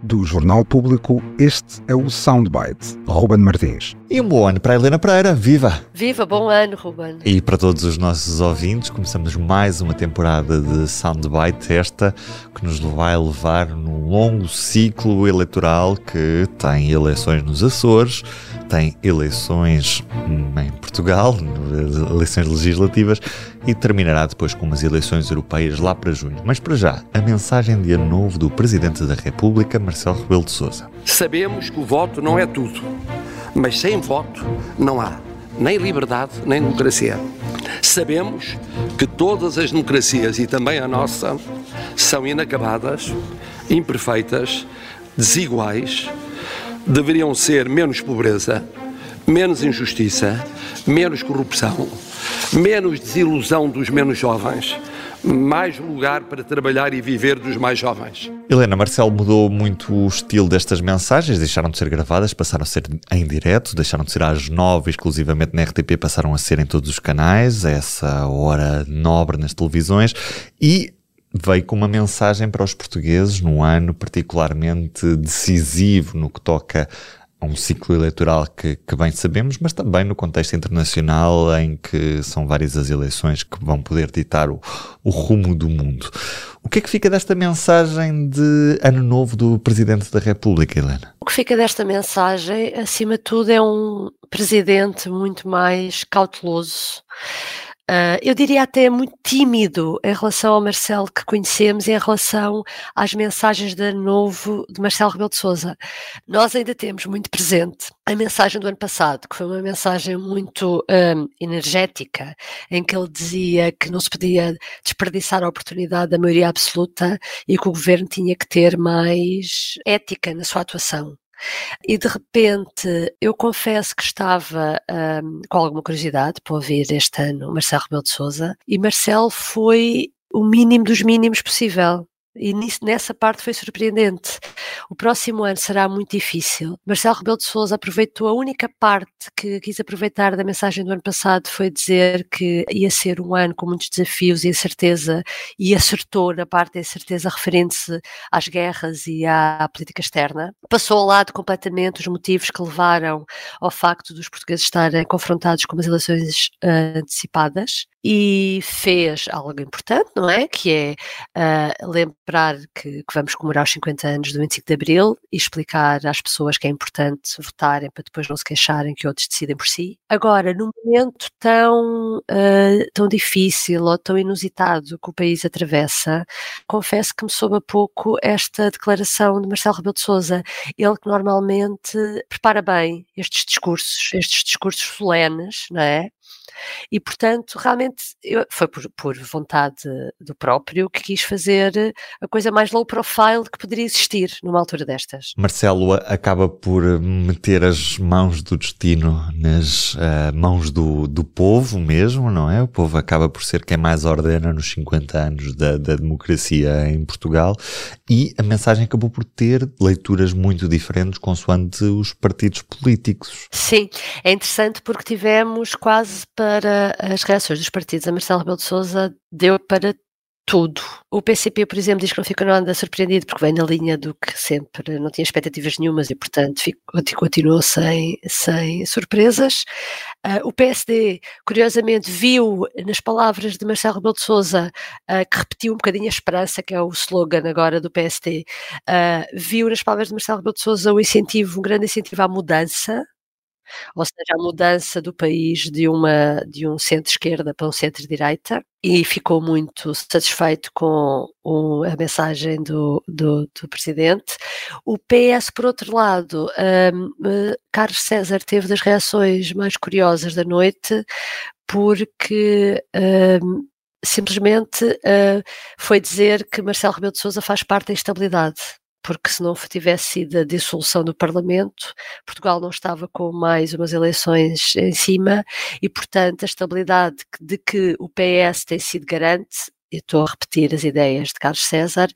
Do Jornal Público, este é o Soundbite. Ruben Martins. E um bom ano para a Helena Pereira. Viva! Viva, bom ano, Ruben. E para todos os nossos ouvintes, começamos mais uma temporada de Soundbite, esta que nos vai levar num longo ciclo eleitoral que tem eleições nos Açores, tem eleições em Portugal, eleições legislativas, e terminará depois com umas eleições europeias lá para junho. Mas para já, a mensagem de ano novo do Presidente da República, Marcelo Rebelo de Sousa. Sabemos que o voto não é tudo, mas sem voto não há nem liberdade nem democracia. Sabemos que todas as democracias e também a nossa são inacabadas, imperfeitas, desiguais, deveriam ser menos pobreza, menos injustiça, menos corrupção, menos desilusão dos menos jovens, mais lugar para trabalhar e viver dos mais jovens. Helena Marcelo mudou muito o estilo destas mensagens, deixaram de ser gravadas, passaram a ser em direto, deixaram de ser às nove exclusivamente na RTP, passaram a ser em todos os canais, essa hora nobre nas televisões e veio com uma mensagem para os portugueses num ano particularmente decisivo no que toca a um ciclo eleitoral que, que, bem sabemos, mas também no contexto internacional em que são várias as eleições que vão poder ditar o, o rumo do mundo. O que é que fica desta mensagem de Ano Novo do Presidente da República, Helena? O que fica desta mensagem, acima de tudo, é um presidente muito mais cauteloso Uh, eu diria até muito tímido em relação ao Marcelo que conhecemos em relação às mensagens de novo de Marcelo Rebelo de Sousa. Nós ainda temos muito presente a mensagem do ano passado, que foi uma mensagem muito um, energética, em que ele dizia que não se podia desperdiçar a oportunidade da maioria absoluta e que o governo tinha que ter mais ética na sua atuação. E de repente, eu confesso que estava um, com alguma curiosidade para ouvir este ano Marcelo Rebelo de Souza e Marcelo foi o mínimo dos mínimos possível. E nessa parte foi surpreendente. O próximo ano será muito difícil. Marcelo Rebelo de Sousa aproveitou a única parte que quis aproveitar da mensagem do ano passado foi dizer que ia ser um ano com muitos desafios e incerteza e acertou na parte da incerteza referente-se às guerras e à política externa. Passou ao lado completamente os motivos que levaram ao facto dos portugueses estarem confrontados com as eleições uh, antecipadas e fez algo importante, não é? Que é uh, lembrar que, que, vamos comemorar os 50 anos do 25 de Abril e explicar às pessoas que é importante votarem para depois não se queixarem que outros decidem por si. Agora, num momento tão, uh, tão difícil ou tão inusitado que o país atravessa, confesso que me soube a pouco esta declaração de Marcelo Rebelo de Sousa. Ele que normalmente prepara bem estes discursos, estes discursos solenes, não é? E, portanto, realmente eu, foi por, por, vontade do próprio que quis fazer a coisa mais low profile que poderia existir numa altura destas. Marcelo acaba por meter as mãos do destino nas uh, mãos do, do povo mesmo, não é? O povo acaba por ser quem mais ordena nos 50 anos da, da democracia em Portugal e a mensagem acabou por ter leituras muito diferentes consoante os partidos políticos. Sim, é interessante porque tivemos quase para as reações dos partidos a Marcelo Rebelo de Sousa deu para tudo. O PCP, por exemplo, diz que não ficou nada surpreendido porque vem na linha do que sempre não tinha expectativas nenhumas e, portanto, ficou, continuou sem, sem surpresas. Uh, o PSD, curiosamente, viu nas palavras de Marcelo Rebelo de Sousa, uh, que repetiu um bocadinho a esperança, que é o slogan agora do PSD, uh, ah, viu nas palavras de Marcelo Rebelo de Sousa o incentivo, um grande incentivo à mudança, ou seja, a mudança do país de, uma, de um centro-esquerda para um centro-direita, e ficou muito satisfeito com o, a mensagem do, do, do, Presidente. O PS, por outro lado, um, uh, Carlos César teve das reações mais curiosas da noite, porque um, simplesmente uh, foi dizer que Marcelo Rebelo de Sousa faz parte da instabilidade porque se não tivesse sido a dissolução do Parlamento, Portugal não estava com mais umas eleições em cima e, portanto, a estabilidade de que o PS tem sido garante, e estou a repetir as ideias de Carlos César,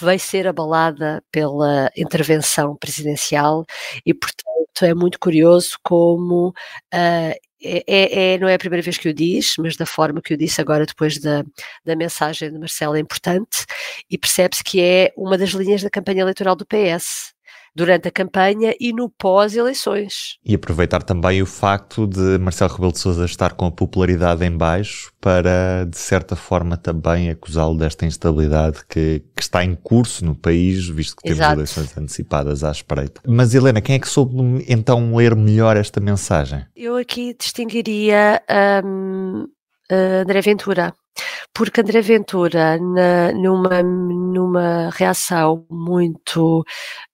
vai ser abalada pela intervenção presidencial e, portanto, é muito curioso como uh, é, é, não é a primeira vez que o diz, mas da forma que o disse agora depois da, da mensagem de Marcelo é importante e percebe-se que é uma das linhas da campanha eleitoral do PS durante a campanha e no pós-eleições. E aproveitar também o facto de Marcelo Rebelo de Sousa estar com a popularidade em baixo para, de certa forma, também acusá-lo desta instabilidade que, que, está em curso no país, visto que temos Exato. eleições antecipadas à espreita. Mas, Helena, quem é que soube então ler melhor esta mensagem? Eu aqui distinguiria um, André Ventura. Porque André Ventura, na, numa, numa reação muito,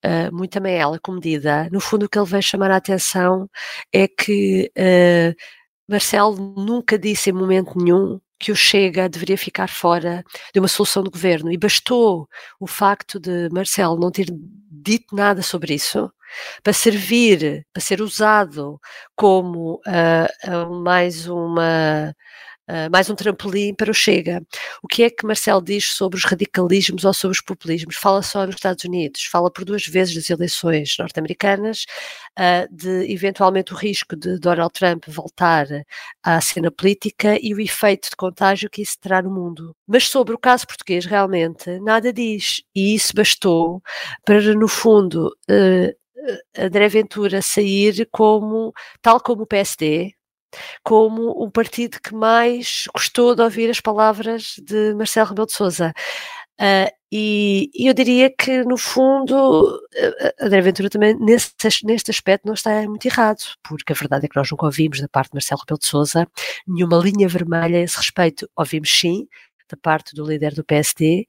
uh, muito amarela, comedida, no fundo o que ele veio chamar a atenção é que uh, Marcelo nunca disse em momento nenhum que o Chega deveria ficar fora de uma solução de governo. E bastou o facto de Marcelo não ter dito nada sobre isso para servir, para ser usado como uh, mais uma Uh, mais um trampolim para o Chega. O que é que Marcel diz sobre os radicalismos ou sobre os populismos? Fala só nos Estados Unidos, fala por duas vezes das eleições norte-americanas, uh, de eventualmente o risco de Donald Trump voltar à cena política e o efeito de contágio que isso terá no mundo. Mas sobre o caso português, realmente, nada diz. E isso bastou para, no fundo, uh, André Ventura sair como, tal como o PSD, como o partido que mais gostou de ouvir as palavras de Marcelo Rebelo de Sousa. Uh, e, e, eu diria que, no fundo, uh, André Ventura também, nesse, neste aspecto, não está muito errado, porque a verdade é que nós nunca ouvimos da parte de Marcelo Rebelo de Sousa nenhuma linha vermelha a esse respeito. Ouvimos sim, da parte do líder do PSD,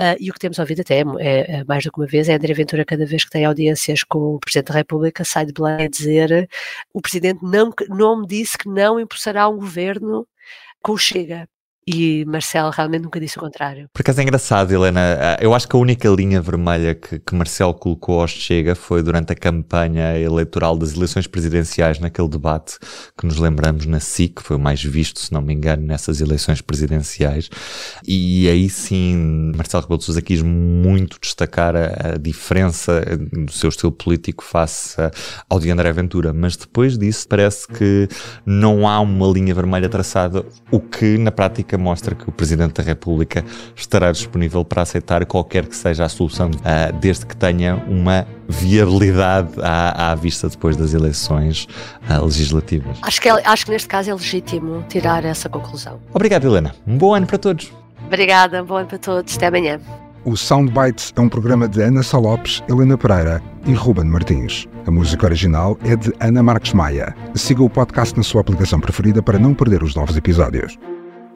uh, e o que temos ouvido até é, é, mais do que uma vez é André Ventura, cada vez que tem audiências com o Presidente da República, sai de Belém a dizer o Presidente não, não me disse que não impulsará um governo com o Chega. E Marcelo realmente nunca disse o contrário. Por acaso é engraçado, Helena. Eu acho que a única linha vermelha que, que Marcelo colocou ao Chega foi durante a campanha eleitoral das eleições presidenciais, naquele debate que nos lembramos na SIC, foi o mais visto, se não me engano, nessas eleições presidenciais. E aí sim, Marcelo Rebelo de Sousa quis muito destacar a, a diferença do seu estilo político face ao de André Ventura. Mas depois disso, parece que não há uma linha vermelha traçada, o que na prática mostra que o Presidente da República estará disponível para aceitar qualquer que seja a solução, uh, desde que tenha uma viabilidade à, à vista depois das eleições uh, legislativas. Acho que, é, acho que neste caso é legítimo tirar essa conclusão. Obrigado, Helena. Um bom ano para todos. Obrigada, um bom ano para todos. Até amanhã. O Soundbites é um programa de Ana Salopes, Helena Pereira e Ruben Martins. A música original é de Ana Marques Maia. Siga o podcast na sua aplicação preferida para não perder os novos episódios.